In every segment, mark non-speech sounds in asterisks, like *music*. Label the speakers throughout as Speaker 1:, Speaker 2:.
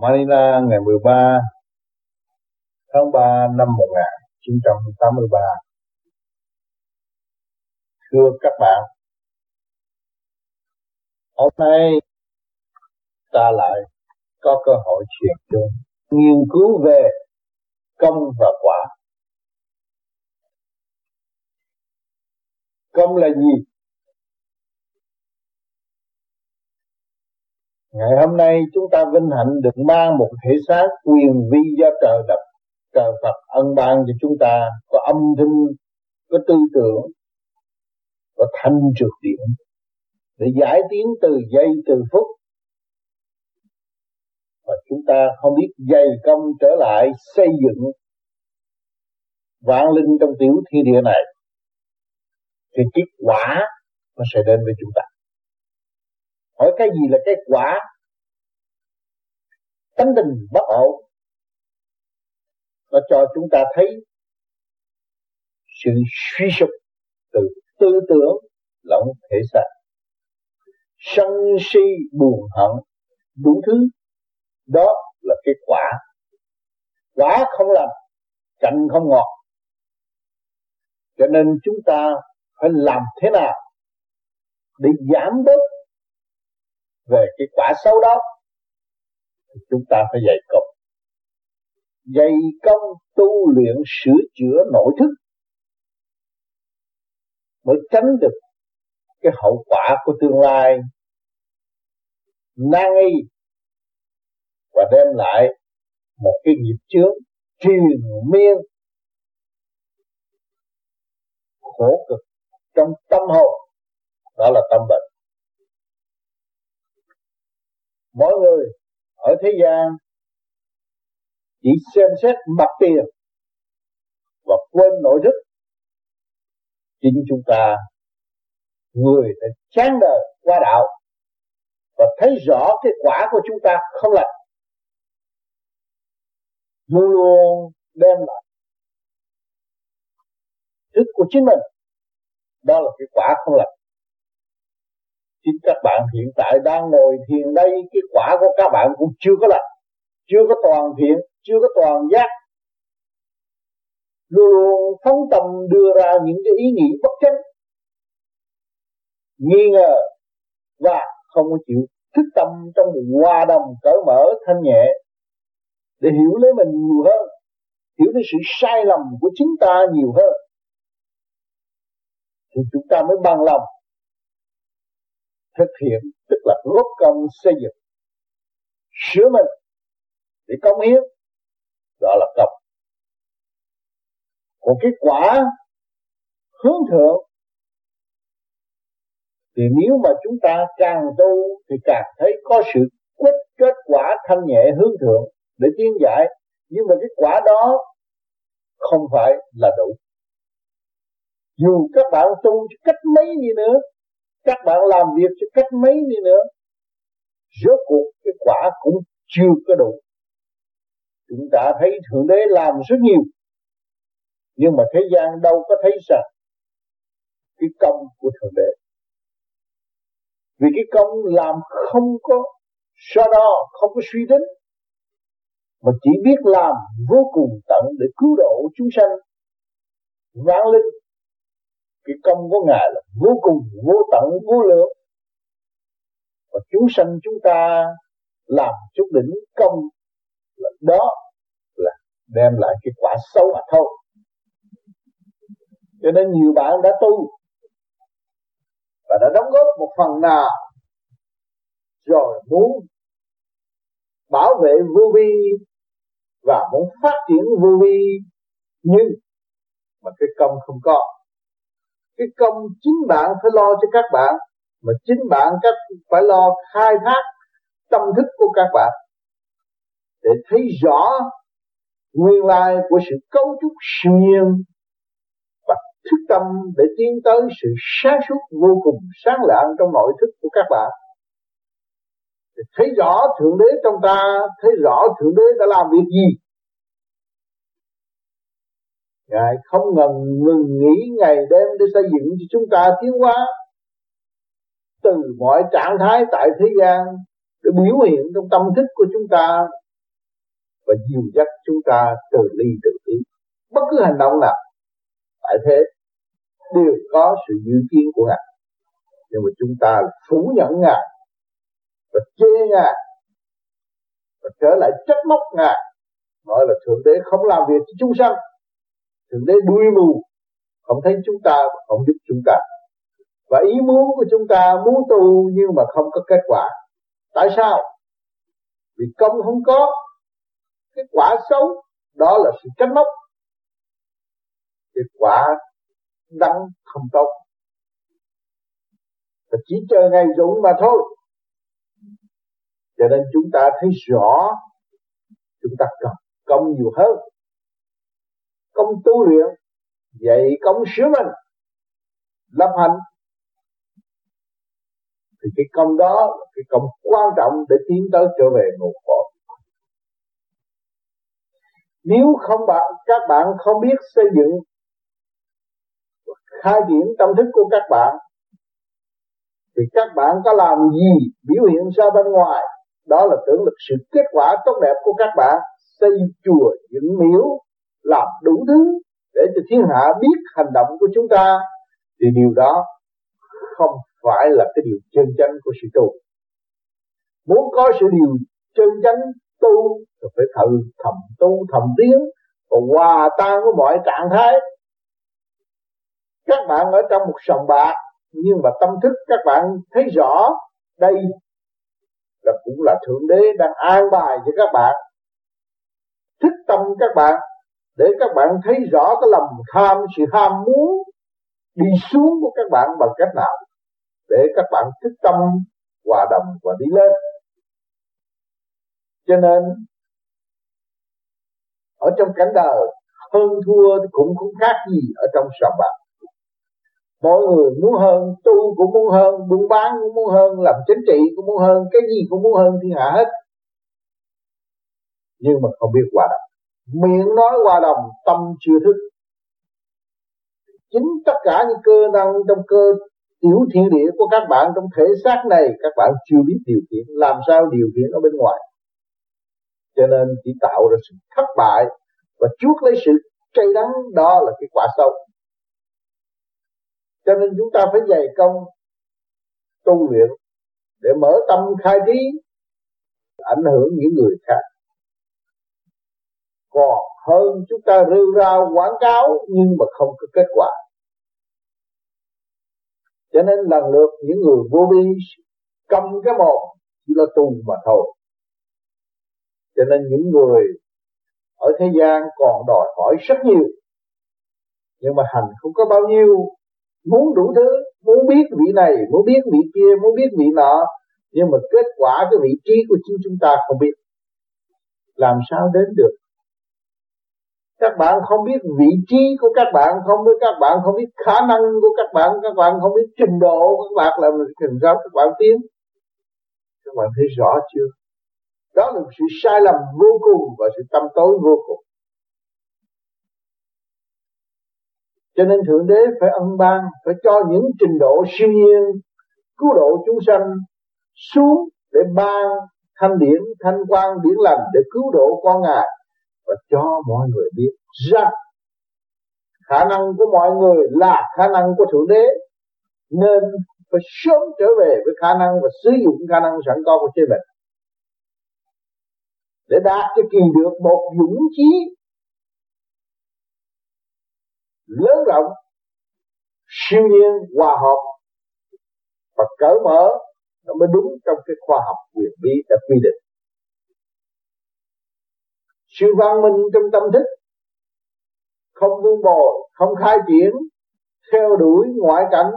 Speaker 1: Manila ngày 13 tháng 3 năm 1983. Thưa các bạn, hôm nay ta lại có cơ hội truyền chung nghiên cứu về công và quả. Công là gì? Ngày hôm nay chúng ta vinh hạnh được mang một thể xác quyền vi do trời đập. Trời Phật ân ban cho chúng ta có âm thanh, có tư tưởng, có thanh trượt điện để giải tiến từ giây từ phút. Và chúng ta không biết dày công trở lại xây dựng vạn linh trong tiểu thiên địa này. Thì kết quả nó sẽ đến với chúng ta hỏi cái gì là cái quả? Tánh tình bất ổn. Nó cho chúng ta thấy sự suy sụp từ tư tưởng lẫn thể xác. Sân si buồn hận, đủ thứ. Đó là cái quả. Quả không lành cạnh không ngọt. Cho nên chúng ta phải làm thế nào để giảm bớt về cái quả xấu đó thì chúng ta phải dạy công. Dạy công tu luyện sửa chữa nội thức mới tránh được cái hậu quả của tương lai nan y và đem lại một cái nghiệp chướng triền miên, khổ cực trong tâm hồn. Đó là tâm bệnh mỗi người ở thế gian chỉ xem xét mặt tiền và quên nội thức. Chính chúng ta, người đã chán đời qua đạo và thấy rõ cái quả của chúng ta không lành. Luôn luôn đem lại thức của chính mình. Đó là cái quả không lành chính các bạn hiện tại đang ngồi thiền đây, cái quả của các bạn cũng chưa có lành, chưa có toàn thiện, chưa có toàn giác. Luôn luôn phóng tâm đưa ra những cái ý nghĩ bất chánh, nghi ngờ và không có chịu thức tâm trong một hòa đồng cởi mở thanh nhẹ để hiểu lấy mình nhiều hơn, hiểu cái sự sai lầm của chính ta nhiều hơn. Thì chúng ta mới bằng lòng thực hiện, tức là góp công xây dựng. Sửa mình để công hiến, đó là công còn cái quả hướng thượng thì nếu mà chúng ta càng tu thì càng thấy có sự quyết kết quả thanh nhẹ hướng thượng để tiến giải. Nhưng mà cái quả đó không phải là đủ. Dù các bạn tu cách mấy đi nữa các bạn làm việc cho cách mấy đi nữa. Rốt cuộc, cái quả cũng chưa có đủ. Chúng ta thấy thượng đế làm rất nhiều. Nhưng mà thế gian đâu có thấy rằng cái công của thượng đế. Vì cái công làm không có so đo, không có suy tính. Mà chỉ biết làm vô cùng tận để cứu độ chúng sanh. Vạn linh cái công của ngài là vô cùng, vô tận, vô lượng. Và chúng sanh chúng ta làm chút đỉnh công là đó là đem lại cái quả xấu mà thôi. Cho nên nhiều bạn đã tu và đã đóng góp một phần nào rồi muốn bảo vệ vô vi và muốn phát triển vô vi, nhưng mà cái công không có cái công chính bạn phải lo cho các bạn, mà chính bạn các phải lo khai thác tâm thức của các bạn. Để thấy rõ nguyên lai của sự cấu trúc siêu nhiên và thức tâm để tiến tới sự sáng suốt vô cùng sáng lạng trong nội thức của các bạn. Để thấy rõ thượng đế trong ta, thấy rõ thượng đế đã làm việc gì Ngài không ngừng ngừng nghỉ ngày đêm để xây dựng cho chúng ta tiến hóa từ mọi trạng thái tại thế gian để biểu hiện trong tâm thức của chúng ta và dìu dắt chúng ta từ ly từ tiến. Bất cứ hành động nào, tại thế, đều có sự dự kiến của ngài. Nhưng mà chúng ta phủ nhận ngài và chê ngài và trở lại trách móc ngài. Nói là thượng đế không làm việc cho chúng sanh thượng đế đuôi mù, không thấy chúng ta, không giúp chúng ta. Và ý muốn của chúng ta muốn tu nhưng mà không có kết quả. Tại sao? Vì công không có Kết quả xấu, đó là sự trách móc. Kết quả đắng không tốt. Và chỉ chờ ngày dụng mà thôi. Cho nên chúng ta thấy rõ, chúng ta cần công nhiều hơn công tu luyện, dạy công sửa mình lập hành. Thì cái công đó là cái công quan trọng để tiến tới trở về nguồn cội. Nếu không bạn, các bạn không biết xây dựng khai triển tâm thức của các bạn, thì các bạn có làm gì biểu hiện ra bên ngoài? Đó là tưởng lực sự kết quả tốt đẹp của các bạn, xây chùa dựng miếu làm đủ thứ để cho thiên hạ biết hành động của chúng ta, thì điều đó không phải là cái điều chân chánh của sự tu. Muốn có sự điều chân chánh tu thì phải thử thầm tu, thầm tiến và hòa tan với mọi trạng thái. Các bạn ở trong một sòng bạc, nhưng mà tâm thức các bạn thấy rõ, đây là cũng là thượng đế đang an bài cho các bạn. Thức tâm các bạn để các bạn thấy rõ cái lòng tham, sự ham muốn đi xuống của các bạn bằng cách nào? Để các bạn thức tâm, hòa đồng và đi lên. Cho nên, ở trong cảnh đời, hơn thua cũng không khác gì ở trong sòng bạc. Mọi người muốn hơn, tu cũng muốn hơn, buôn bán cũng muốn hơn, làm chính trị cũng muốn hơn, cái gì cũng muốn hơn thiên hạ hết. Nhưng mà không biết hòa đồng miệng nói hòa đồng, tâm chưa thức. Chính tất cả những cơ năng trong cơ tiểu thiên địa của các bạn trong thể xác này, các bạn chưa biết điều khiển, làm sao điều khiển ở bên ngoài? Cho nên chỉ tạo ra sự thất bại và chuốc lấy sự cay đắng, đó là cái quả sâu cho nên chúng ta phải dày công tu luyện để mở tâm khai trí, ảnh hưởng những người khác còn hơn chúng ta rêu ra quảng cáo nhưng mà không có kết quả. Cho nên lần lượt những người vô vi cầm cái một chỉ là tu mà thôi. Cho nên những người ở thế gian còn đòi hỏi rất nhiều. Nhưng mà hành không có bao nhiêu. Muốn đủ thứ, muốn biết vị này, muốn biết vị kia, muốn biết vị nọ. Nhưng mà kết quả cái vị trí của chính chúng ta không biết. Làm sao đến được các bạn không biết vị trí của các bạn, không biết các bạn không biết khả năng của các bạn các bạn không biết trình độ của các bạn là làm sao các bạn tiến. Các bạn thấy rõ chưa? Đó là sự sai lầm vô cùng và sự tâm tối vô cùng. Cho nên thượng đế phải ân ban, phải cho những trình độ siêu nhiên, cứu độ chúng sanh xuống để ban thanh điển, thanh quan điển lành để cứu độ con ngài và cho mọi người biết rằng, khả năng của mọi người là khả năng của thượng đế, nên phải sớm trở về với khả năng và sử dụng khả năng sẵn có của chính mình. Để đạt cho kỳ được một dũng chí lớn rộng, siêu nhiên, hòa hợp và cởi mở, nó mới đúng trong cái khoa học quyền bí đã quy định. Sự văn minh trong tâm thức không vun bồi, không khai triển, theo đuổi ngoại cảnh,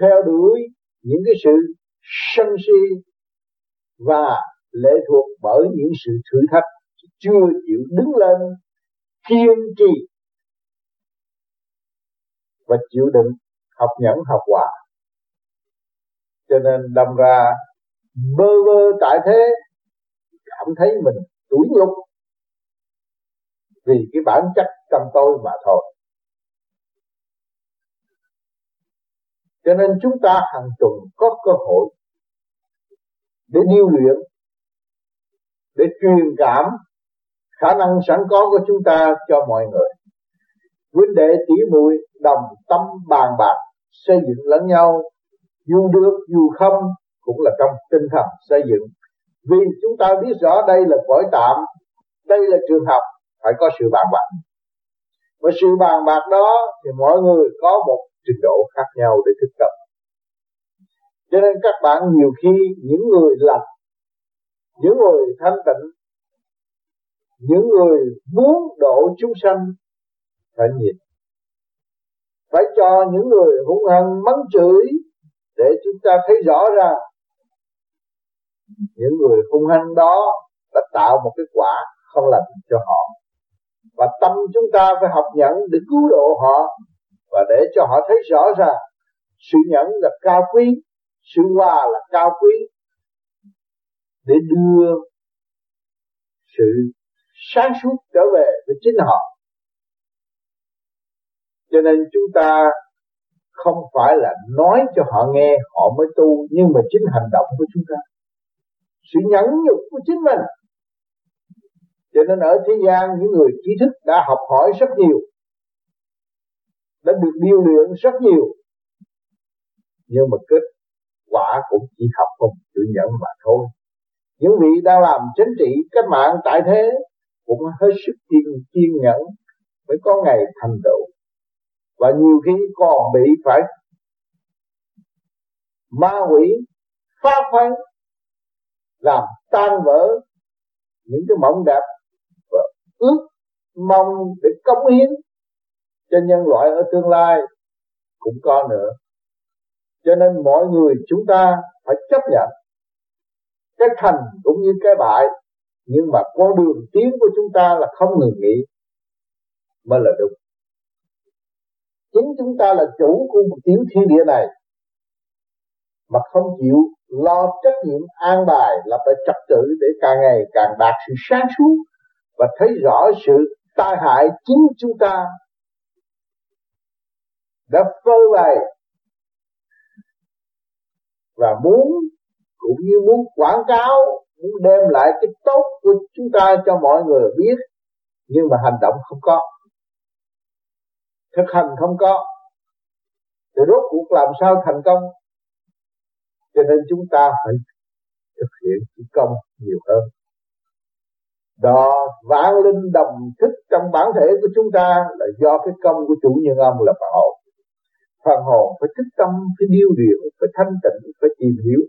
Speaker 1: theo đuổi những cái sự sân si và lệ thuộc bởi những sự thử thách chưa chịu đứng lên, kiên trì và chịu đựng học nhẫn học hòa. Cho nên đâm ra bơ vơ tại thế, cảm thấy mình tủi nhục vì cái bản chất trong tôi mà thôi. Cho nên chúng ta hàng tuần có cơ hội để điêu luyện, để truyền cảm khả năng sẵn có của chúng ta cho mọi người. Huynh đệ tỷ muội, đồng tâm, bàn bạc, xây dựng lẫn nhau, dù được, dù không cũng là trong tinh thần xây dựng. Vì chúng ta biết rõ đây là cõi tạm, đây là trường học phải có sự bàn bạc. Và sự bàn bạc đó thì mỗi người có một trình độ khác nhau để thực tập. Cho nên các bạn nhiều khi những người lành, những người thanh tịnh, những người muốn độ chúng sanh phải nhìn phải cho những người hung hăng mắng chửi để chúng ta thấy rõ ra những người hung hăng đó đã tạo một cái quả không lành cho họ và tâm chúng ta phải học nhẫn để cứu độ họ và để cho họ thấy rõ ràng sự nhẫn là cao quý, sự hòa là cao quý, để đưa sự sáng suốt trở về với chính họ. Cho nên chúng ta không phải là nói cho họ nghe họ mới tu, nhưng mà chính hành động của chúng ta. Sự nhẫn nhục của chính mình cho nên ở thế gian, những người trí thức đã học hỏi rất nhiều, đã được điều luyện rất nhiều. Nhưng mà kết quả cũng chỉ học không chịu nhận mà thôi. Những vị đang làm chính trị, cách mạng tại thế cũng hết sức kiên kiên nhẫn mới có ngày thành tựu. Và nhiều khi còn bị phải ma quỷ, phá phanh làm tan vỡ những cái mộng đẹp ước mong để cống hiến cho nhân loại ở tương lai cũng có nữa. Cho nên mọi người chúng ta phải chấp nhận cái thành cũng như cái bại, nhưng mà con đường tiến của chúng ta là không ngừng nghỉ mới là đúng. Chính chúng ta là chủ của một tiểu thiên địa này, mà không chịu lo trách nhiệm an bài lập lại trật tự để càng ngày càng đạt sự sáng suốt và thấy rõ sự tai hại chính chúng ta đã phơi bày và muốn cũng như muốn quảng cáo, muốn đem lại cái tốt của chúng ta cho mọi người biết, nhưng mà hành động không có, thực hành không có. Thì rốt cuộc làm sao thành công? Cho nên chúng ta phải thực hiện công nhiều hơn đó vạn linh đồng thức trong bản thể của chúng ta là do cái công của chủ nhân ông là phần hồn. Phần hồn phải thức tâm phải điêu luyện phải thanh tịnh phải tìm hiểu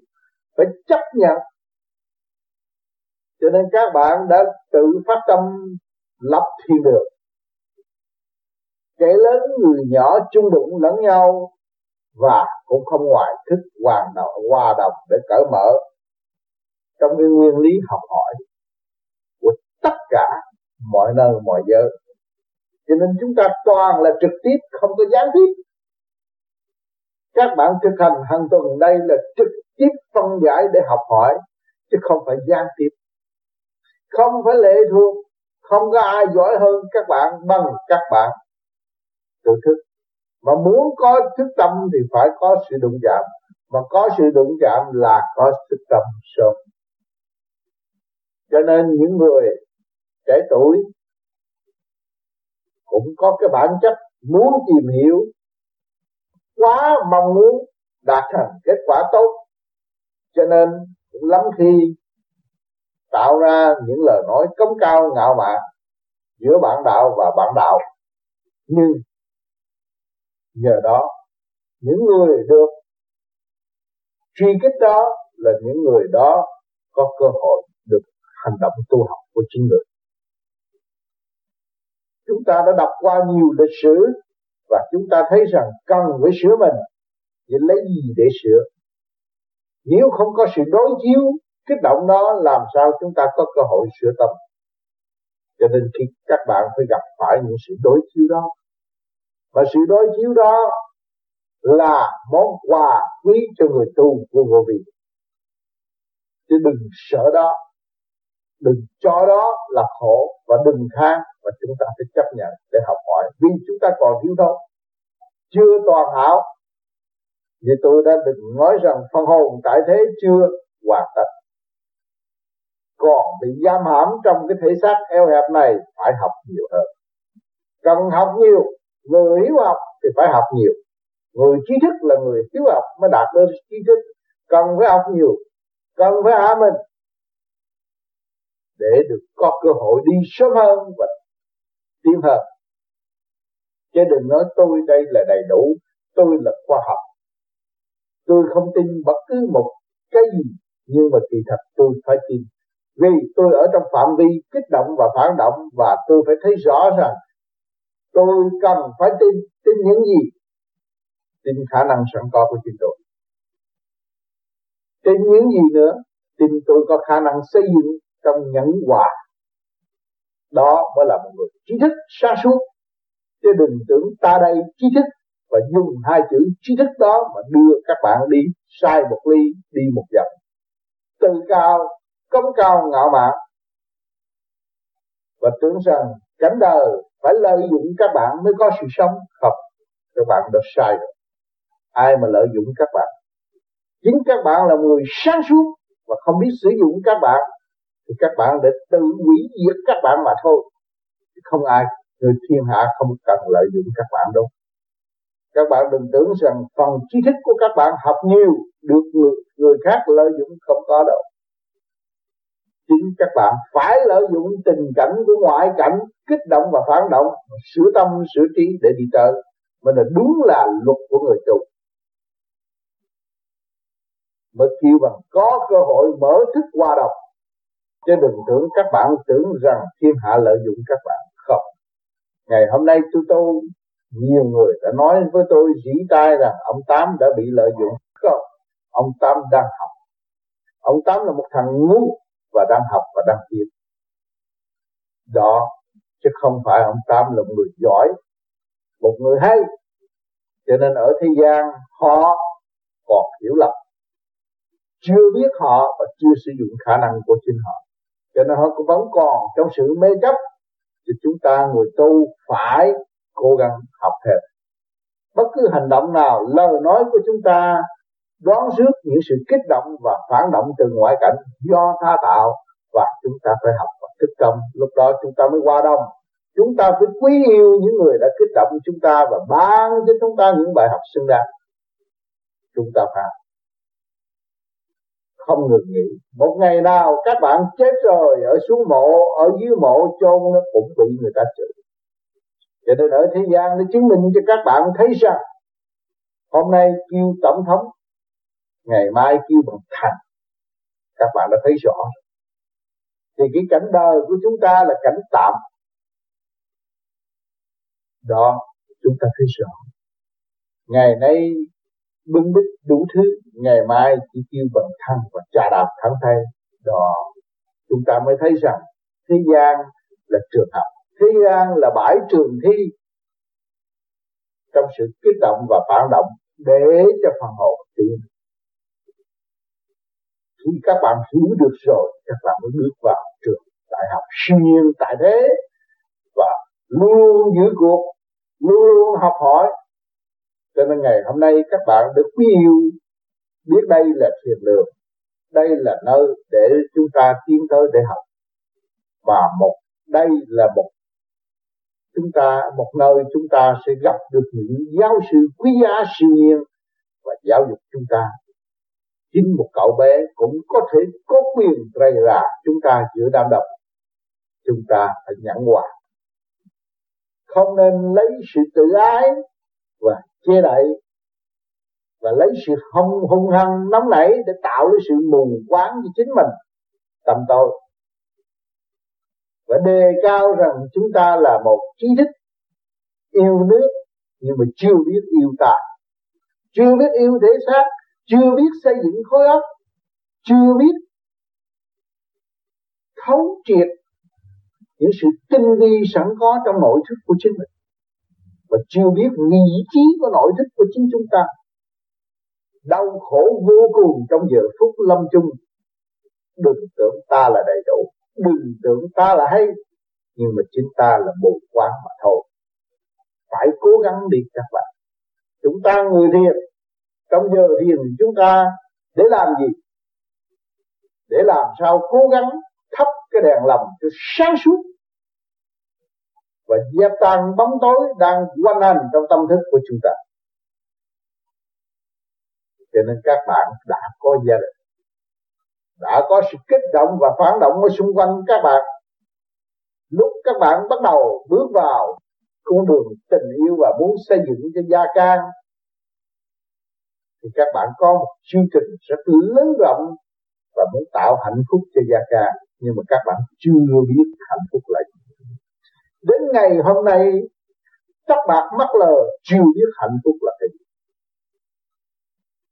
Speaker 1: phải chấp nhận. Cho nên các bạn đã tự phát tâm lập thiên được. Kẻ lớn người nhỏ chung đụng lẫn nhau và cũng không ngoài thức hoàn đồng, hòa đồng để cởi mở. Trong cái nguyên lý học hỏi tất cả mọi nơi, mọi giới. Cho nên chúng ta toàn là trực tiếp, không có gián tiếp. Các bạn thực hành hàng tuần đây là trực tiếp phân giải để học hỏi, chứ không phải gián tiếp. Không phải lệ thuộc, không có ai giỏi hơn các bạn bằng các bạn. Tự thức. Mà muốn có thức tâm thì phải có sự đụng chạm. Mà có sự đụng chạm là có thức tâm sớm. Cho nên những người trẻ tuổi. Cũng có cái bản chất muốn tìm hiểu. Quá mong muốn đạt thành kết quả tốt. Cho nên cũng lắm khi tạo ra những lời nói cống cao ngạo mạn giữa bạn đạo và bạn đạo. Nhưng nhờ đó, những người được truy kích đó là những người đó có cơ hội được hành động tu học của chính người chúng ta đã đọc qua nhiều lịch sử và chúng ta thấy rằng cần phải sửa mình thì lấy gì để sửa. Nếu không có sự đối chiếu, kích động đó làm sao chúng ta có cơ hội sửa tâm? Cho nên khi các bạn phải gặp phải những sự đối chiếu đó. Và sự đối chiếu đó là món quà quý cho người tu của vô vi chứ đừng sợ đó đừng cho đó là khổ và đừng than và chúng ta phải chấp nhận để học hỏi. Vì chúng ta còn thiếu thốn, chưa toàn hảo. Vì tôi đã từng nói rằng phân hồn tại thế chưa hoàn tất. Còn bị giam hãm trong cái thể xác eo hẹp này phải học nhiều hơn. Cần học nhiều, người hiếu học thì phải học nhiều. Người trí thức là người hiếu học mới đạt đến trí thức. Cần phải học nhiều, cần phải hạ mình để được có cơ hội đi sớm hơn và tiến hơn. Chứ đừng nói tôi đây là đầy đủ, tôi là khoa học. Tôi không tin bất cứ một cái gì, nhưng mà kỳ thật tôi phải tin. Vì tôi ở trong phạm vi kích động và phản động và tôi phải thấy rõ rằng tôi cần phải tin tin những gì? Tin khả năng sẵn có của chính tôi. Tin những gì nữa? Tin tôi có khả năng xây dựng trong nhẫn hòa. Đó mới là một người trí thức sáng suốt. Chứ đừng tưởng ta đây trí thức và dùng hai chữ trí thức đó mà đưa các bạn đi sai một ly, đi một dặm. Tự cao, cống cao ngạo mạn. Và tưởng rằng cảnh đời phải lợi dụng các bạn mới có sự sống không các bạn đã sai rồi. Ai mà lợi dụng các bạn? Chính các bạn là người sáng suốt và không biết sử dụng các bạn thì các bạn để tự hủy diệt các bạn mà thôi. Không ai người thiên hạ không cần lợi dụng các bạn đâu. Các bạn đừng tưởng rằng phần trí thức của các bạn học nhiều được người, người khác lợi dụng không có đâu. Chính các bạn phải lợi dụng tình cảnh của ngoại cảnh kích động và phản động sửa tâm sửa trí để đi tới. Mà là đúng là luật của người tu mới kêu bằng có cơ hội mở thức qua đọc chứ đừng tưởng các bạn tưởng rằng thiên hạ lợi dụng các bạn. Không. Ngày hôm nay tôi tu nhiều người đã nói với tôi, dĩ tai rằng ông tám đã bị lợi dụng. Không. Ông tám đang học. Ông tám là một thằng ngu và đang học và đang tiến đó, chứ không phải ông tám là một người giỏi, một người hay. Cho nên ở thế gian, họ còn hiểu lầm. Chưa biết họ và chưa sử dụng khả năng của chính họ cho nên họ cũng vẫn còn trong sự mê chấp thì chúng ta người tu phải cố gắng học thêm. Bất cứ hành động nào, lời nói của chúng ta đoán trước những sự kích động và phản động từ ngoại cảnh do tha tạo và chúng ta phải học và thức tâm. Lúc đó chúng ta mới qua đông. Chúng ta phải quý yêu những người đã kích động chúng ta và ban cho chúng ta những bài học xứng đáng. Chúng ta phải không ngừng nghỉ. Một ngày nào các bạn chết rồi, ở xuống mộ, ở dưới mộ, chôn nó cũng bị người ta chửi. Cho nên ở thế gian nó chứng minh cho các bạn thấy rằng, hôm nay kêu tổng thống, ngày mai kêu bằng thành. Các bạn đã thấy rõ thì cái cảnh đời của chúng ta là cảnh tạm. Đó, chúng ta thấy rõ. Ngày nay bưng bít đủ thứ. Ngày mai chỉ kêu bằng thăng và trà đạp thắng thay đó, chúng ta mới thấy rằng thế gian là trường học, thế gian là bãi trường thi. Trong sự kích động và phản động để cho phần hồn tiến. Khi các bạn hiểu được rồi, các bạn mới bước vào trường đại học siêu nhiên tại thế. Và luôn luôn giữ cuộc, luôn luôn học hỏi cho nên ngày hôm nay các bạn được quý yêu biết đây là thiền đường, đây là nơi để chúng ta tiến tới để học. Và một, đây là một chúng ta, một nơi chúng ta sẽ gặp được những giáo sư quý giá siêu nhiên và giáo dục chúng ta. Chính một cậu bé cũng có thể có quyền rầy rà chúng ta giữa đám đông. Chúng ta phải nhẫn hòa. Không nên lấy sự tự ái và che đậy và lấy sự hung hung hăng, nóng nảy để tạo ra sự mù quáng cho chính mình, tầm tội. Và đề cao rằng chúng ta là một trí thức, yêu nước, nhưng mà chưa biết yêu ta. Chưa biết yêu thể xác, chưa biết xây dựng khối óc, chưa biết thấu triệt những sự tinh vi sẵn có trong nội thức của chính mình và chưa biết vị trí của nội thức của chính chúng ta. Đau khổ vô cùng trong giờ phút lâm chung. Đừng tưởng ta là đầy đủ, đừng tưởng ta là hay, nhưng mà chính ta là bồ quán mà thôi. Phải cố gắng đi các bạn. Chúng ta người thiền, trong giờ thiền chúng ta để làm gì? Để làm sao cố gắng thắp cái đèn lòng cho sáng suốt và dẹp tan bóng tối đang quanh hành trong tâm thức của chúng ta. Cho nên các bạn đã có gia đình, đã có sự kích động và phản động ở xung quanh các bạn. Lúc các bạn bắt đầu bước vào con đường tình yêu và muốn xây dựng cho gia can, thì các bạn có một chương trình rất lớn rộng và muốn tạo hạnh phúc cho gia can. Nhưng mà các bạn chưa biết hạnh phúc là gì đến ngày hôm nay, các bạn mắc lờ chưa biết hạnh phúc là cái gì.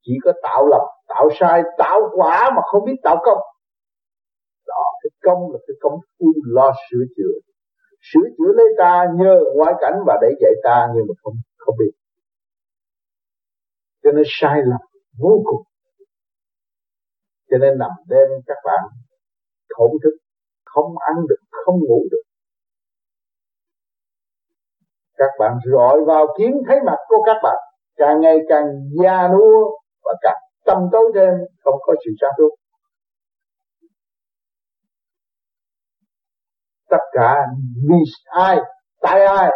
Speaker 1: Chỉ có tạo lầm, tạo sai, tạo quả mà không biết tạo công. Đó, cái công là cái công phu lo sửa chữa. Sửa chữa lấy ta nhờ ngoại cảnh và để dạy ta nhưng mà không không biết. Cho nên sai lầm vô cùng. Cho nên nằm đêm các bạn thổn thức, không ăn được, không ngủ được các bạn rọi vào kiến thấy mặt của các bạn, càng ngày càng già nua và càng tâm tối thêm không có sự sáng suốt. Tất cả vì ai, tại ai?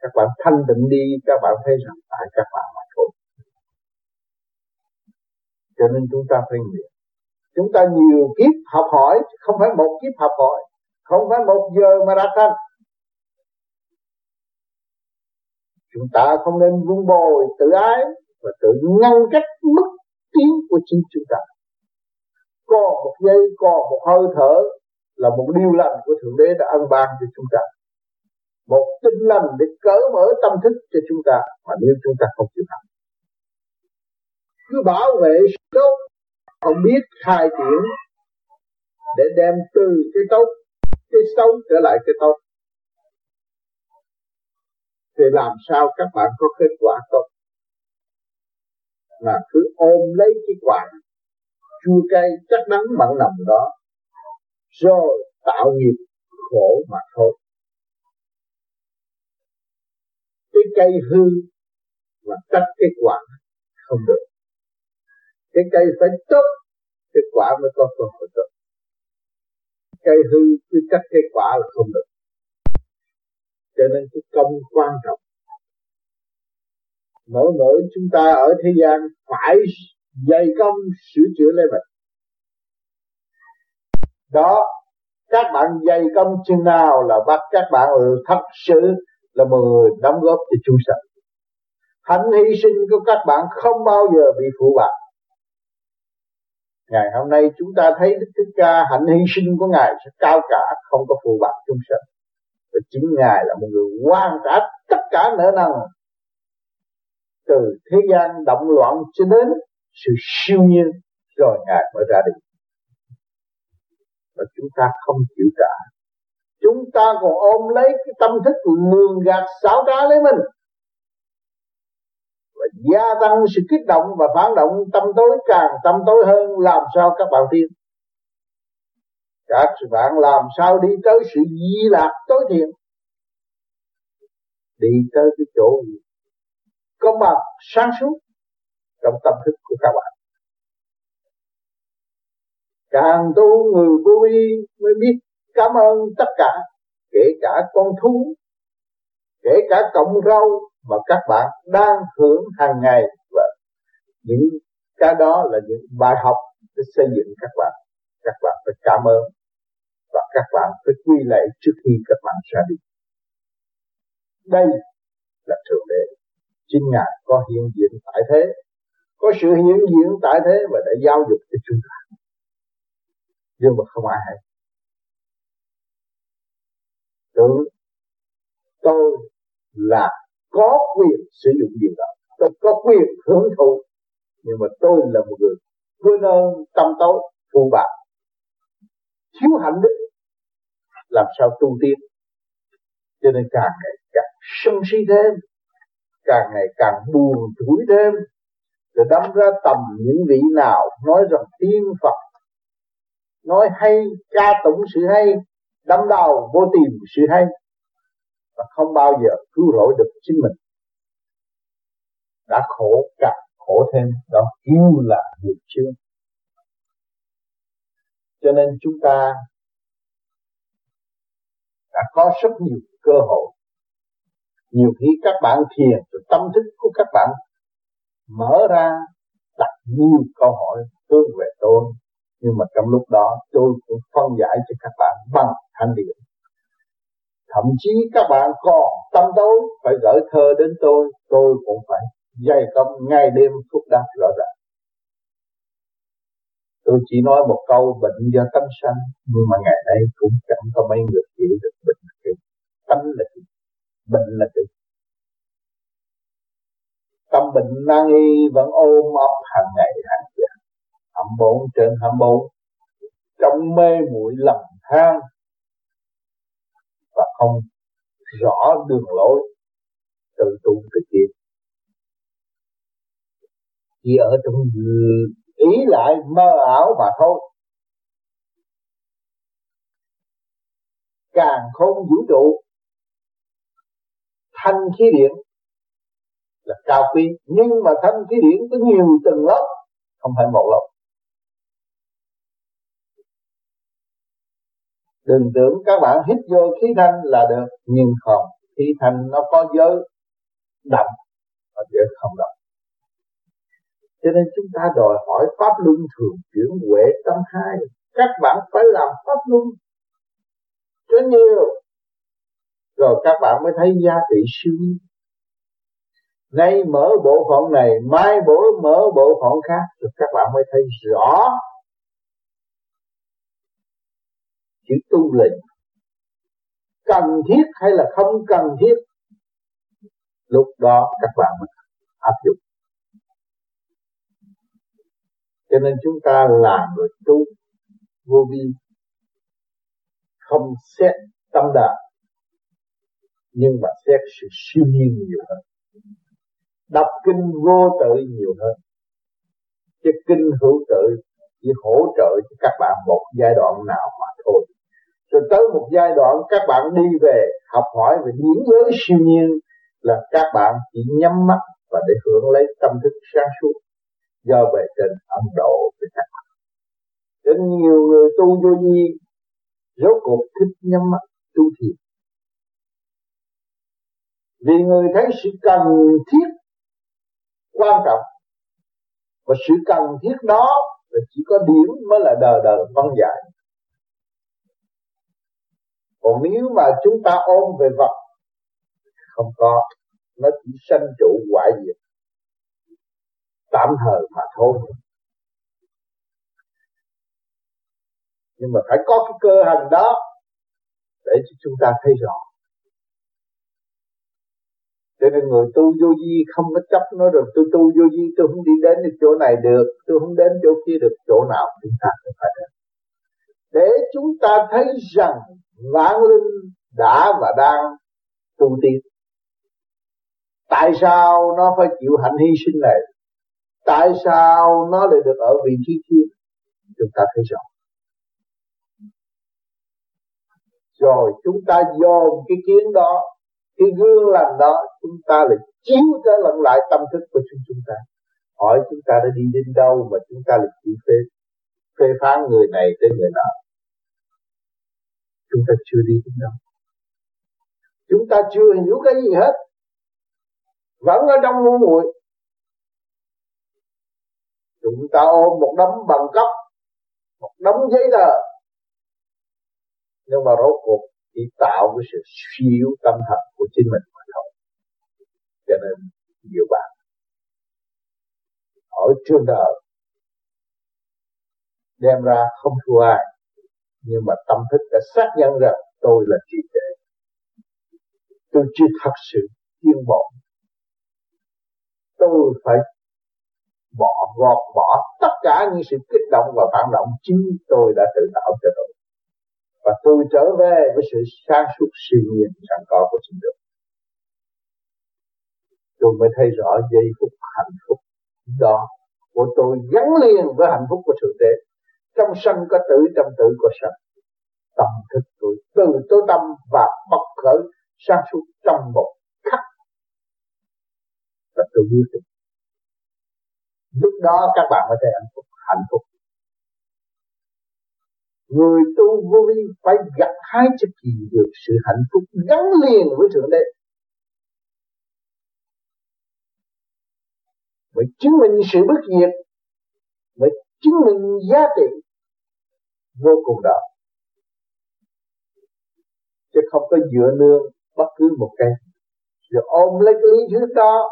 Speaker 1: Các bạn thanh định đi, các bạn thấy rằng tại các bạn mà thôi. Cho nên chúng ta phải nguyện. Chúng ta nhiều kiếp học hỏi, không phải một kiếp học hỏi, không phải một giờ mà đạt thành. Chúng ta không nên vun bồi tự ái và tự ngăn cách mức tiến của chính chúng ta. Có một giây, có một hơi thở là một điều lành của thượng đế đã ăn ban cho chúng ta. Một tinh lành để cởi mở tâm thức cho chúng ta mà nếu chúng ta không chịu hành cứ bảo vệ sự tốt, không biết khai triển để đem từ cái tốt, cái xấu trở lại cái tốt thì làm sao các bạn có kết quả tốt? Là cứ ôm lấy cái quả chua cay chắc đắng mặn nồng đó, rồi tạo nghiệp khổ mà thôi. Cái cây hư mà cắt cái quả không được. Cái cây phải tốt cái quả mới có cơ hội tốt. Cây hư cứ cắt cái quả là không được cho nên cái công quan trọng. Mỗi mỗi chúng ta ở thế gian phải dày công sửa chữa lấy mình. Đó, các bạn dày công chừng nào là bắt các bạn thật sự là một người đóng góp cho chúng sanh hạnh hy sinh của các bạn không bao giờ bị phụ bạc. Ngày hôm nay chúng ta thấy Đức Thích Ca hạnh hy sinh của Ngài sẽ cao cả, không có phụ bạc chúng sanh và chính Ngài là một người hoàn trả tất cả nợ nần từ thế gian động loạn cho đến sự siêu nhiên, rồi Ngài mới ra đi. Và chúng ta không chịu trả. Chúng ta còn ôm lấy cái tâm thức lường gạt xảo trá lấy mình. Và gia tăng sự kích động và phản động, tâm tối càng tâm tối hơn, làm sao các bạn tiên các bạn làm sao đi tới sự di lạc tối thiện? Đi tới cái chỗ công bằng sáng suốt trong tâm thức của các bạn. Càng tu người vô vi mới biết cảm ơn tất cả, kể cả con thú, kể cả cộng rau mà các bạn đang hưởng hàng ngày. Và những cái đó là những bài học để xây dựng các bạn. Các bạn phải cảm ơn và các bạn phải quy lệ trước khi các bạn ra đi. Đây là thượng đế. Chính ngài có hiện diện tại thế, có sự hiện diện tại thế và đã giáo dục cho chúng ta. Nhưng mà không ai hay. Tưởng tôi là có quyền sử dụng điều đó. Tôi có quyền hưởng thụ, nhưng mà tôi là một người quên ơn, tâm tối phụ bạc thiếu hạnh đức, làm sao tu tiên. Cho nên càng ngày càng sân si thêm, càng ngày càng buồn thủi thêm, rồi đâm ra tầm những vị nào nói rằng tiên Phật, nói hay ca tụng sự hay đâm đầu vô tìm sự hay và không bao giờ cứu rỗi được chính mình. Đã khổ càng khổ thêm, đó kêu là nghiệp chướng cho nên chúng ta đã có rất nhiều cơ hội. Nhiều khi các bạn thiền tâm thức của các bạn mở ra đặt nhiều câu hỏi hướng về tôi. Nhưng mà trong lúc đó tôi cũng phân giải cho các bạn bằng thanh điển. Thậm chí các bạn còn tâm tối phải gửi thơ đến tôi tôi cũng phải dày công ngày đêm phúc đáp rõ ràng tôi chỉ nói một câu, bệnh do tâm sanh, nhưng mà ngày nay cũng chẳng có mấy người hiểu được bệnh là cái tánh là cái bệnh là cái tâm bệnh nan y vẫn ôm ấp hàng ngày, hàng giờ hầm bốn trên hầm bốn, trong mê muội lầm than và không rõ đường lối tự tu tự tiến chỉ ở trong ý lại mơ ảo mà thôi. Càng không vũ trụ, thanh khí điển là cao quý, nhưng mà thanh khí điển có nhiều tầng lớp, không phải một lớp. Đừng tưởng các bạn hít vô khí thanh là được, nhưng không, khí thanh nó có giới đậm và giới không đậm cho nên chúng ta đòi hỏi pháp luân thường chuyển huệ tâm hai. Các bạn phải làm pháp luân cho nhiều. Rồi các bạn mới thấy giá trị siêu nay mở bộ phận này, mai bổ mở bộ phận khác. Rồi các bạn mới thấy rõ chữ tu lệnh cần thiết hay là không cần thiết? Lúc đó các bạn mới áp dụng cho nên chúng ta là người tu vô vi, không xét tâm đạo nhưng mà xét sự siêu nhiên nhiều hơn. Đọc kinh vô tự nhiều hơn. Chứ kinh hữu tự chỉ hỗ trợ cho các bạn một giai đoạn nào mà thôi. Rồi tới một giai đoạn các bạn đi về học hỏi về điển giới siêu nhiên là các bạn chỉ nhắm mắt và để hưởng lấy tâm thức sáng suốt do về trên ấn độ với các bạn đến nhiều người tu vô vi, rốt cuộc thích nhắm mắt tu thiền. Vì người thấy sự cần thiết quan trọng, và sự cần thiết đó là chỉ có điểm mới là đời đời phân giải. Còn nếu mà chúng ta ôm về vật không có, nó chỉ sanh trụ hoại diệt tạm thời mà thôi. Nhưng mà phải có cái cơ hành đó để cho chúng ta thấy rõ. Cho nên người tu vô vi không có chấp nói rồi, tôi tu vô vi, tôi không đi đến được chỗ này được, tôi không đến chỗ kia được, chỗ nào chúng ta cũng phải đến để chúng ta thấy rằng vạn linh đã và đang tu tiên. tại sao nó phải chịu hạnh hy sinh này? Tại sao nó lại được ở vị trí kia? Chúng ta thấy rõ. Rồi, chúng ta dồn cái kiến đó, cái gương lành đó, chúng ta lại chiếu trở lẫn lại tâm thức của chúng chúng ta. Hỏi chúng ta đã đi đến đâu mà chúng ta lại chỉ phê phê phán người này tới người nọ? chúng ta chưa đi đến đâu. Chúng ta chưa hiểu cái gì hết. Vẫn ở trong ngu muội chúng ta ôm một đống bằng cấp một đống giấy tờ. Nhưng mà rốt cuộc chỉ tạo cái sự suy yếu tâm thần của chính mình mà thôi. Cho nên nhiều bạn ở trường đời đem ra không thua ai, nhưng mà tâm thức đã xác nhận rằng tôi là trí tuệ tôi chưa thật sự tiến bộ. Tôi phải bỏ gọt bỏ tất cả những sự kích động và phản động chính tôi đã tự tạo cho tôi. Và tôi trở về với sự sáng suốt siêu nhiên sẵn có của chính tôi. Tôi mới thấy rõ giây phút hạnh phúc đó của tôi gắn liền với hạnh phúc của thượng đế. Trong sân có tử, trong tử có sân. Tâm thức tôi, từ tối tâm và bộc khởi, sáng suốt trong một khắc. Và tôi biết được lúc đó các bạn mới thấy hạnh phúc hạnh phúc. Người tu vô vi phải gặt hái cho kỳ được sự hạnh phúc gắn liền với thượng đế. Mới chứng minh sự bất diệt mới chứng minh giá trị vô cùng đó. Chứ không có dựa nương bất cứ một cái. Rồi ôm lấy cái lý thuyết đó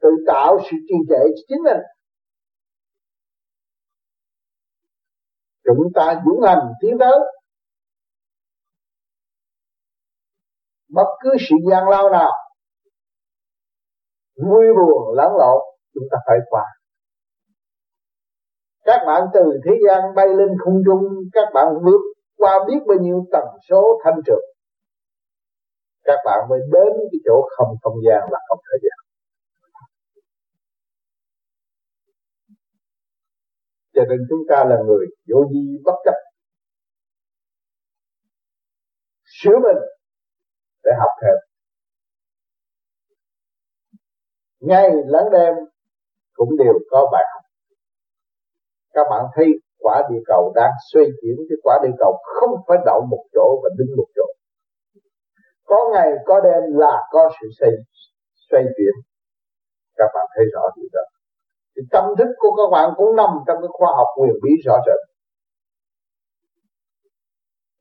Speaker 1: tự tạo sự trì trệ cho chính mình. Chúng ta dũng hành tiến tới. Bất cứ sự gian lao nào, vui buồn, lẫn lộn, chúng ta phải qua. Các bạn từ thế gian bay lên không trung, các bạn vượt qua biết bao nhiêu tần số thanh trực các bạn mới đến cái chỗ không không gian là không thời gian cho nên chúng ta là người vô di bất chấp. Sửa mình để học thêm. Ngay lẫn đêm cũng đều có bài học. Các bạn thấy quả địa cầu đang xoay chuyển, cái quả địa cầu không phải đậu một chỗ và đứng một chỗ. Có ngày, có đêm là có sự xoay xoay chuyển. Các bạn thấy rõ điều đó thì tâm thức của các bạn cũng nằm trong cái khoa học quyền bí rõ rệt.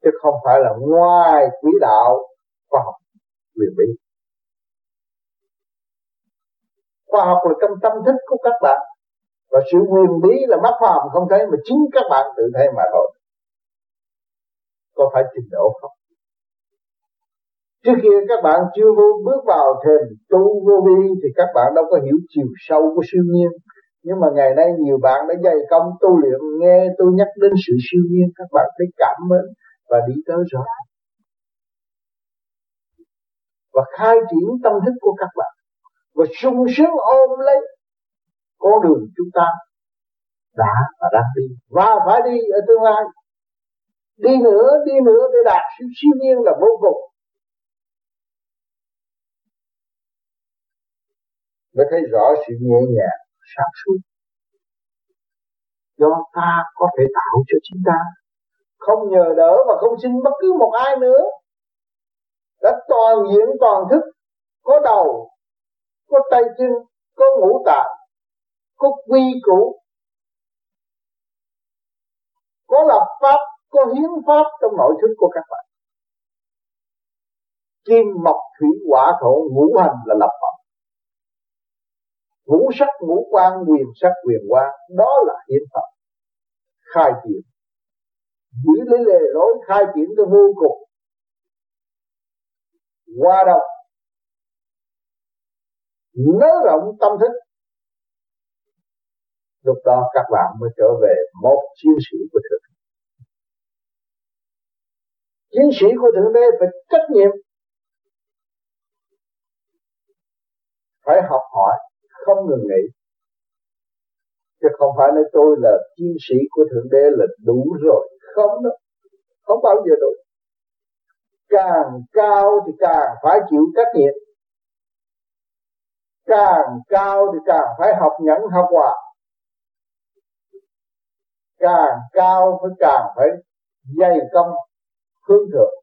Speaker 1: Chứ không phải là ngoài quỹ đạo khoa học quyền bí khoa học là trong tâm thức của các bạn. Và sự quyền bí là mắt phàm không thấy mà chính các bạn tự thấy mà thôi. Có phải trình độ không? Trước kia các bạn chưa vô bước vào thềm tu vô vi thì các bạn đâu có hiểu chiều sâu của siêu nhiên nhưng mà ngày nay nhiều bạn đã dày công tu luyện, nghe tôi nhắc đến sự siêu nhiên, các bạn thấy cảm mến và đi tới rõ và khai triển tâm thức của các bạn, và sung sướng ôm lấy con đường chúng ta đã và đang đi. Và phải đi ở tương lai. Đi nữa đi nữa để đạt sự siêu nhiên là vô cùng. Mới thấy rõ sự nhẹ nhàng sáng suốt do ta có thể tạo cho chính ta. Không nhờ đỡ và không xin bất cứ một ai nữa. Đã toàn diện, toàn thức, có đầu, có tay chân, có ngũ tạng, có quy củ. Có lập pháp, có hiến pháp trong nội thức của các bạn. Kim mộc thủy hỏa thổ ngũ hành là lập pháp ngũ sắc, ngũ quan quyền sắc quyền quan đó là hiến pháp. Khai triển. Giữ lấy lề lối khai triển cái vô cùng. Qua đồng nới rộng tâm thức. Lúc đó các bạn mới trở về một chiến sĩ của thượng đế. Chiến sĩ của thượng đế phải trách nhiệm. Phải học hỏi không ngừng nghỉ. Chứ không phải nói tôi là chiến sĩ của thượng đế là đủ rồi. Không đó. không bao giờ đủ. Càng cao thì càng phải chịu trách nhiệm. Càng cao thì càng phải học nhẫn, học hòa. Càng cao phải càng phải dày công, hướng thượng.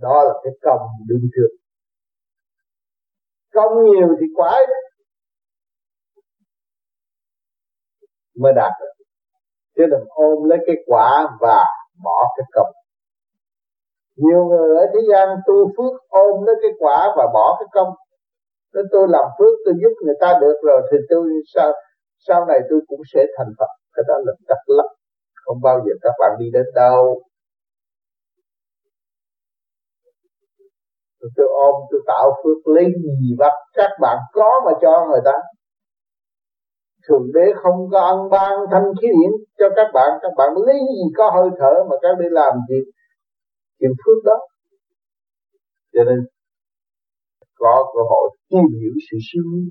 Speaker 1: Đó là cái công đương thượng công nhiều thì quả mới đạt được. Chứ đừng ôm lấy cái quả và bỏ cái công nhiều người ở thế gian tu phước, ôm lấy cái quả và bỏ cái công nên tôi làm phước, tôi giúp người ta được rồi thì tôi sao sau này tôi cũng sẽ thành Phật. Cái đó là tật lắm không bao giờ các bạn đi đến đâu tôi ôm, tôi tạo phước lấy gì bắt các bạn có mà cho người ta. Thượng đế không có ăn ban thanh khí điển cho các bạn. Các bạn lấy gì có hơi thở mà các đi làm gì chuyện phước đó. Cho nên, có cơ hội tìm hiểu sự siêu nhiên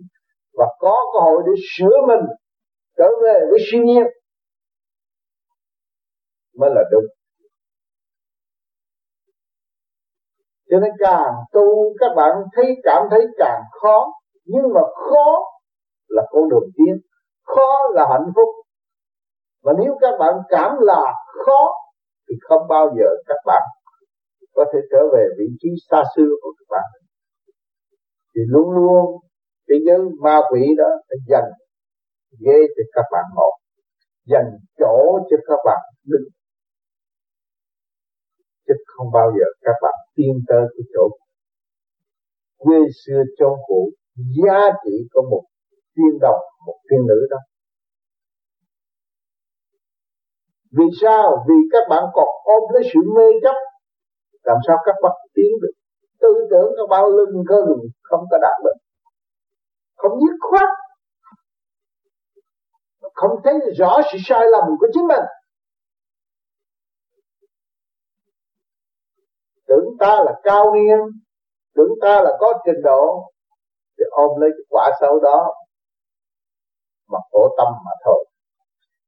Speaker 1: và có cơ hội để sửa mình trở về với siêu nhiên mới là đúng. Cho nên càng tu, các bạn thấy cảm thấy càng khó. Nhưng mà khó là con đường tiến, khó là hạnh phúc. Mà nếu các bạn cảm là khó, thì không bao giờ các bạn có thể trở về vị trí xa xưa của các bạn. Thì luôn luôn cái giới ma quỷ đó phải dành ghế cho các bạn ngồi dành chỗ cho các bạn đứng chứ không bao giờ các bạn tiến tới cái chỗ quê xưa trong cũ. Giá trị của một tiên đồng, một tiên nữ đó. Vì sao? Vì các bạn còn ôm lấy sự mê chấp. Làm sao các bạn tiến được? Tư tưởng nó bao lưng cơ không có đạt được không dứt khoát. Không thấy rõ sự sai lầm của chính mình. Tưởng ta là cao niên tưởng ta là có trình độ, thì ôm lấy cái quả xấu đó mà khổ tâm mà thôi.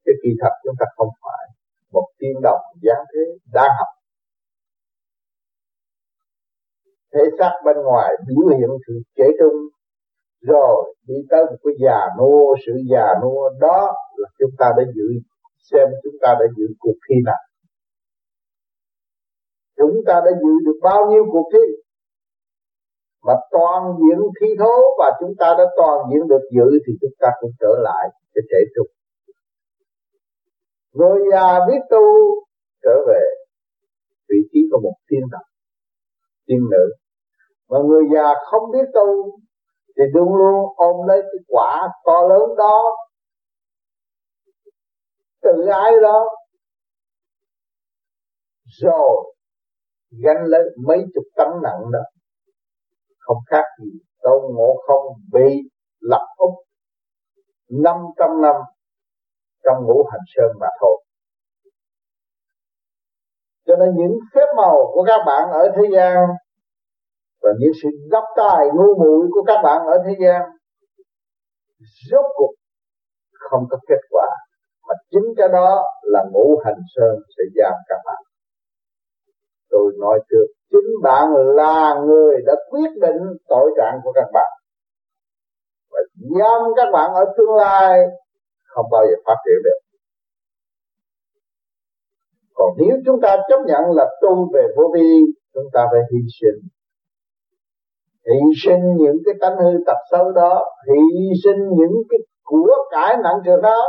Speaker 1: Cái kỳ thật chúng ta không phải một tiên đồng giáng thế đang học. Thể xác bên ngoài biểu hiện sự trẻ trung, rồi đi tới một cái già nua, sự già nua đó là chúng ta đã dự xem chúng ta đã dự cuộc thi nào chúng ta đã dự được bao nhiêu cuộc thi? Mà toàn diện thi thố và chúng ta đã toàn diện được dự thì chúng ta cũng trở lại để trẻ trục người già biết tu trở về, vị trí của một tiên đồng tiên nữ. Mà người già không biết tu thì luôn luôn ôm lấy cái quả to lớn đó, tự ái đó. Rồi gánh lấy mấy chục tấn nặng đó, không khác gì tôn ngộ không bị lập úp năm trăm năm trong ngũ hành sơn mà thôi. Cho nên những phép màu của các bạn ở thế gian và những sự gấp tài ngu muội của các bạn ở thế gian, rốt cuộc không có kết quả, mà chính cái đó là ngũ hành sơn sẽ giam các bạn tôi nói trước, chính bạn là người đã quyết định tội trạng của các bạn. Và giam các bạn ở tương lai không bao giờ phát triển được. Còn nếu chúng ta chấp nhận là tu về vô vi, chúng ta phải hy sinh. Hy sinh những cái tánh hư tập xấu đó, hy sinh những cái của cải nặng trường đó,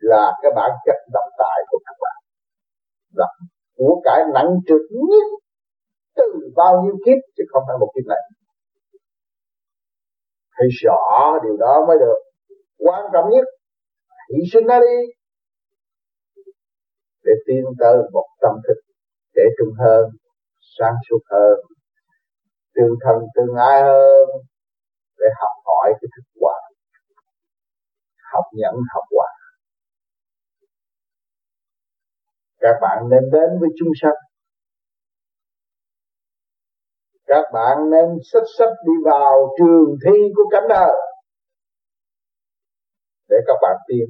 Speaker 1: là cái bản chất độc tài của các bạn là của cải nặng trược nhất từ bao nhiêu kiếp chứ không phải một kiếp này phải rõ điều đó mới được. Quan trọng nhất hy sinh nó đi. Để tiến tới một tâm thức để trung hơn, sáng suốt hơn tương thân tương ái hơn, để học hỏi cái thức quả. Học nhận học quả. Các bạn nên đến với chúng sanh. Các bạn nên sách sách đi vào trường thi của cảnh đời. Để các bạn tiến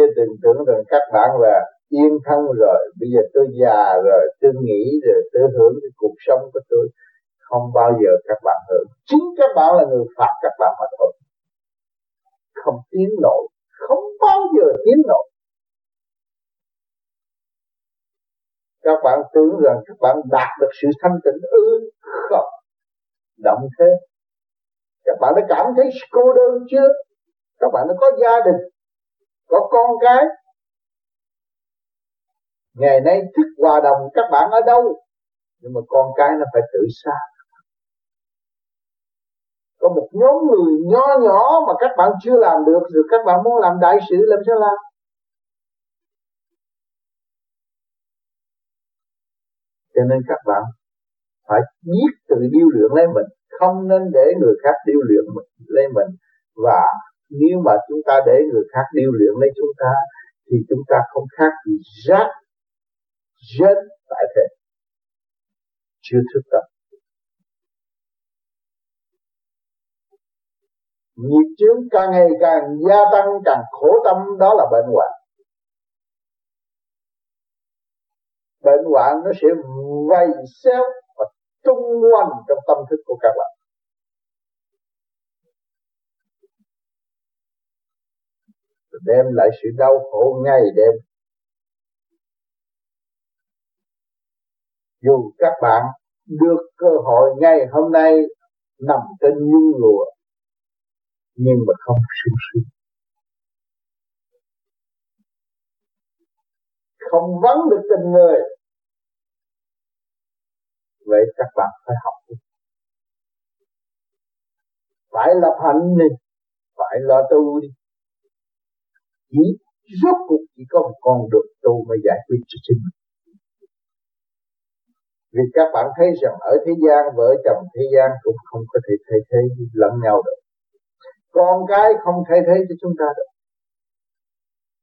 Speaker 1: chứ đừng tưởng rằng các bạn là yên thân rồi, bây giờ tôi già rồi, tôi nghĩ rồi, tôi hưởng cái cuộc sống của tôi. Không bao giờ các bạn hưởng. Chính các bạn là người phạt các bạn mà thôi. Không tiến nổi. Không bao giờ tiến nổi. Các bạn tưởng rằng các bạn đạt được sự thanh tịnh, ư, không. Động thế. Các bạn đã cảm thấy cô đơn chưa? Các bạn đã có gia đình, có con cái. Ngày nay thức hòa đồng các bạn ở đâu? Nhưng mà con cái nó phải tự xa có một nhóm người nho nhỏ mà các bạn chưa làm được, rồi các bạn muốn làm đại sự làm sao làm? Cho nên các bạn phải biết tự điêu luyện lấy mình. Không nên để người khác điêu luyện lấy mình. Và nếu mà chúng ta để người khác điêu luyện lấy chúng ta, thì chúng ta không khác gì rác rớt tại thế. Chưa thức tâm. Nghiệp chướng càng ngày càng gia tăng, càng khổ tâm, đó là bệnh hoạn. Bệnh hoạn nó sẽ vây xéo và tung quanh trong tâm thức của các bạn. Đem lại sự đau khổ ngày đêm. Dù các bạn được cơ hội ngày hôm nay nằm trên nhung lụa, nhưng mà không sung sướng. Không vấn được tình người. Vậy các bạn phải học đi. Phải lập hạnh đi, phải lo tu đi. Chỉ rốt cuộc chỉ có một con đường tu mới giải quyết cho chính mình. Vì các bạn thấy rằng ở thế gian, vợ chồng thế gian cũng không có thể thay thế lẫn nhau được. Con cái không thay thế cho chúng ta được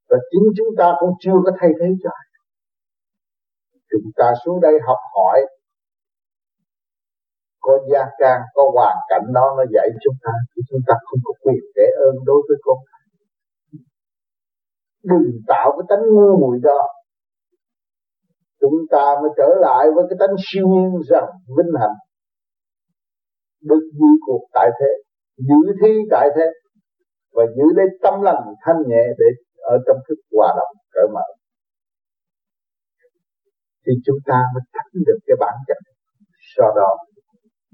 Speaker 1: và chính chúng ta cũng chưa có thay thế cho ai. Chúng ta xuống đây học hỏi, có gia can, có hoàn cảnh đó, nó dạy chúng ta, thì chúng ta không có quyền để ơn đối với con đừng tạo cái tánh ngu muội đó. Chúng ta mới trở lại với cái tánh siêu nhiên rằng vinh hạnh. Được giữ cuộc tại thế, giữ thi tại thế, và giữ lấy tâm lành thanh nhẹ để ở trong thức hòa đồng cởi mở. Thì chúng ta mới tránh được cái bản chất sau đó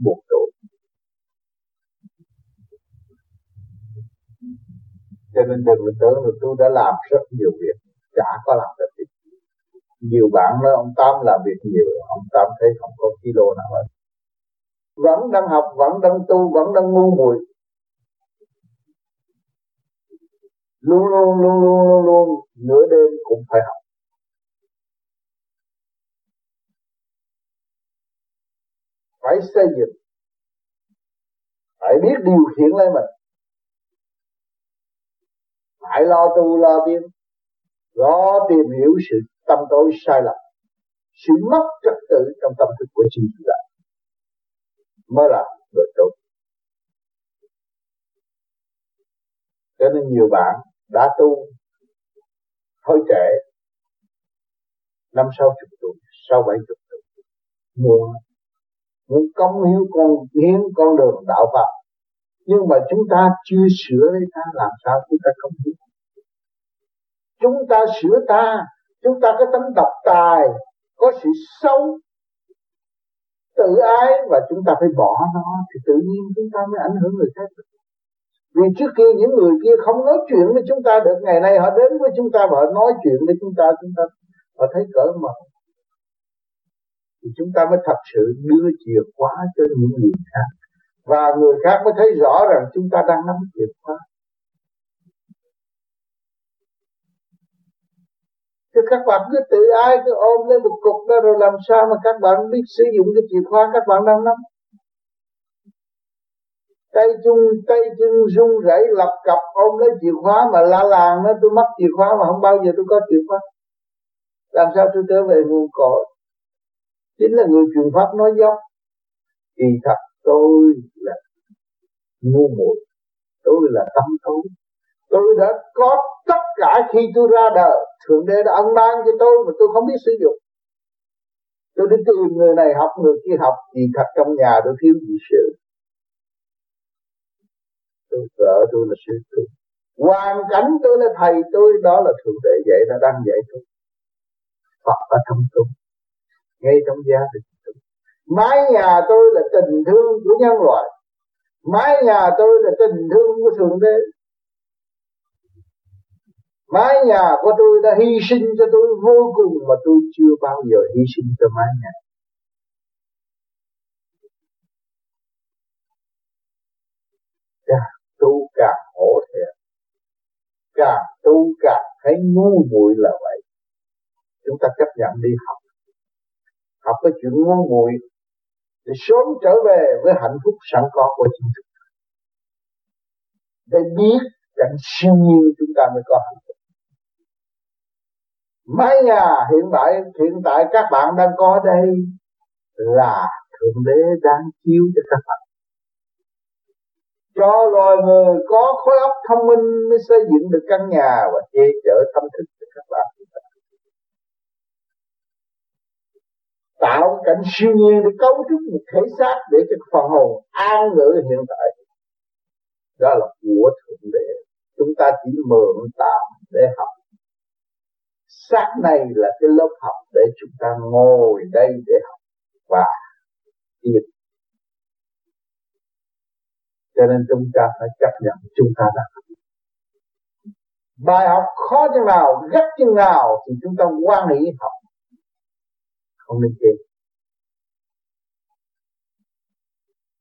Speaker 1: buộc tội. Cho nên đừng có tưởng là tôi đã làm rất nhiều việc, chả có làm được việc nhiều bạn nói ông Tám làm việc nhiều, ông Tám thấy không có kilo nào hết. Vẫn đang học, vẫn đang tu, vẫn đang ngu muội. Luôn luôn luôn luôn luôn luôn. Nửa đêm cũng phải học. Phải xây dựng. Phải biết điều khiển lấy mình. Phải lo tu, lo tiến. Lo tìm hiểu sự tâm tối sai lầm. Sự mất trật tự trong tâm thức của chính chúng ta. Mới là người tốt. Cho nên nhiều bạn đã tu hơi trễ, năm sáu chục tuổi, sau bảy chục tuổi muộn muốn công hiến con hiến con đường đạo Phật. Nhưng mà chúng ta chưa sửa lấy ta, làm sao chúng ta không hiến? Chúng ta sửa ta, chúng ta có tấm độc tài, có sự xấu. Tự ái và chúng ta phải bỏ nó thì tự nhiên chúng ta mới ảnh hưởng người khác vì trước kia những người kia không nói chuyện với chúng ta được, ngày nay họ đến với chúng ta và họ nói chuyện với chúng ta chúng ta, họ thấy cỡ mở. Thì chúng ta mới thật sự đưa chìa khóa cho những người khác. Và người khác mới thấy rõ rằng chúng ta đang nắm chìa khóa. Chứ các bạn, cứ tự ai cứ ôm lên một cục đó rồi làm sao mà các bạn biết sử dụng cái chìa khóa các bạn đang nắm? Tay chung, tay chân run rẩy lập cập ôm lấy chìa khóa mà la làng nó tôi mất chìa khóa mà không bao giờ tôi có chìa khóa. Làm sao tôi trở về nguồn cội? Chính là người truyền pháp nói dốc. Kỳ thật, tôi là ngu muội. Tôi là tâm tối. Tôi đã có tất cả khi tôi ra đời. Thượng đế đã ân ban cho tôi mà tôi không biết sử dụng. Tôi đi tìm người này học, người kia học. Thì thật, trong nhà tôi thiếu gì sự tôi vợ tôi là sư tôi hoàn cảnh tôi là thầy tôi, đó là thượng đế dạy nó đang dạy tôi. Phật ở trong tôi, ngay trong gia đình tôi. Mái nhà tôi là tình thương của nhân loại. Mái nhà tôi là tình thương của thượng đế. Mái nhà của tôi đã hy sinh cho tôi vô cùng mà tôi chưa bao giờ hy sinh cho mái nhà càng tu càng hổ thẹn càng tu càng thấy ngu muội là vậy. Chúng ta chấp nhận đi học. Học cái chuyện ngu muội để sớm trở về với hạnh phúc sẵn có của chính chúng ta để biết cảnh siêu nhiên chúng ta mới có hạnh phúc. Mái nhà hiện tại hiện tại các bạn đang có đây là thượng đế đang chiếu cho các bạn cho loài người có khối óc thông minh mới xây dựng được căn nhà và che chở tâm thức cho các bạn. Tạo cảnh siêu nhiên để cấu trúc một thể xác để cho phần hồn an ngữ hiện tại. Đó là của thượng đế. Chúng ta chỉ mượn tạm để học. Xác này là cái lớp học để chúng ta ngồi đây để học. Và tiếp cho nên chúng ta phải chấp nhận chúng ta đã. Bài học khó chừng nào gắt chừng nào thì chúng ta quan hệ học. Không nên chê.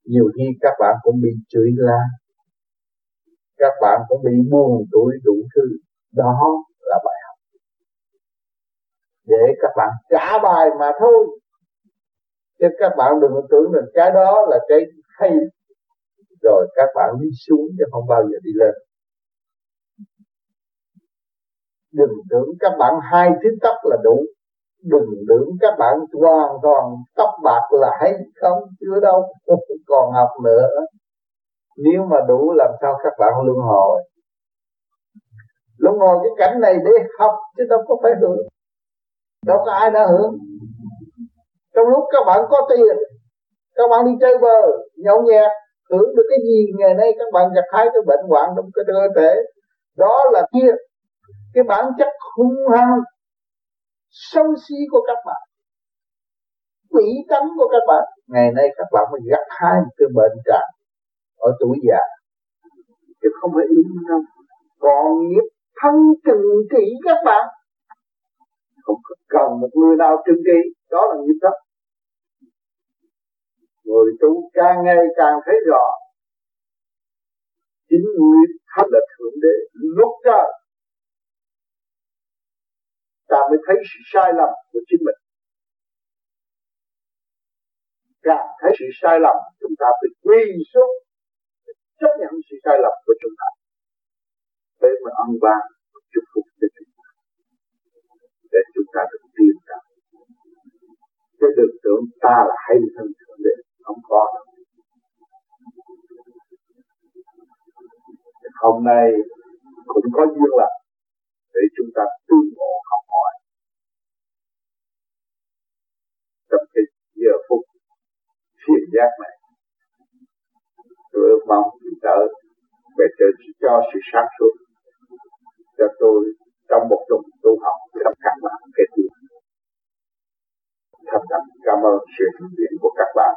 Speaker 1: Nhiều khi các bạn cũng bị chửi la. Các bạn cũng bị buồn tuổi đủ thứ. Đó là bài học. Để các bạn trả bài mà thôi. Chứ các bạn đừng tưởng rằng cái đó là cái hay rồi các bạn đi xuống chứ không bao giờ đi lên. Đừng tưởng các bạn hai thứ tóc là đủ. Đừng tưởng các bạn hoàn toàn tóc bạc là hay không, chưa đâu. *laughs* Còn học nữa. Nếu mà đủ làm sao các bạn luân hồi? Luân hồi cái cảnh này để học chứ đâu có phải hưởng. Đâu có ai đã hưởng. Trong lúc các bạn có tiền, các bạn đi chơi bờ nhậu nhẹt tưởng được cái gì, ngày nay các bạn gặp hai cái bệnh hoạn trong cái cơ thể. Đó là kia. Cái bản chất hung hăng sâu xí của các bạn. Quỷ tánh của các bạn. Ngày nay các bạn mới gặp hai một cái bệnh trạng ở tuổi già. Chứ không phải yếu đâu. Còn nghiệp thân trừng trị các bạn. Không cần một người nào trừng trị. Đó là nghiệp đó người tu càng ngày càng thấy rõ, chính nghiệp thấp là thượng đế. Lúc đó, ta mới thấy sự sai lầm của chính mình. Càng thấy sự sai lầm, chúng ta phải quy xuống chấp nhận sự sai lầm của chúng ta. Để mà ăn ban chúc phúc cho chúng ta. Để chúng ta được tiến ra chứ đừng tưởng ta là hay hơn thượng đế không có. Hôm nay cũng có duyên là để chúng ta tương ngộ học hỏi. Trong cái giờ phút thiền giác này, tôi ước mong đỡ về trở cho sự sáng suốt cho tôi trong một tuần tu học trong các bạn kể từ thật cảm ơn sự hướng dẫn của các bạn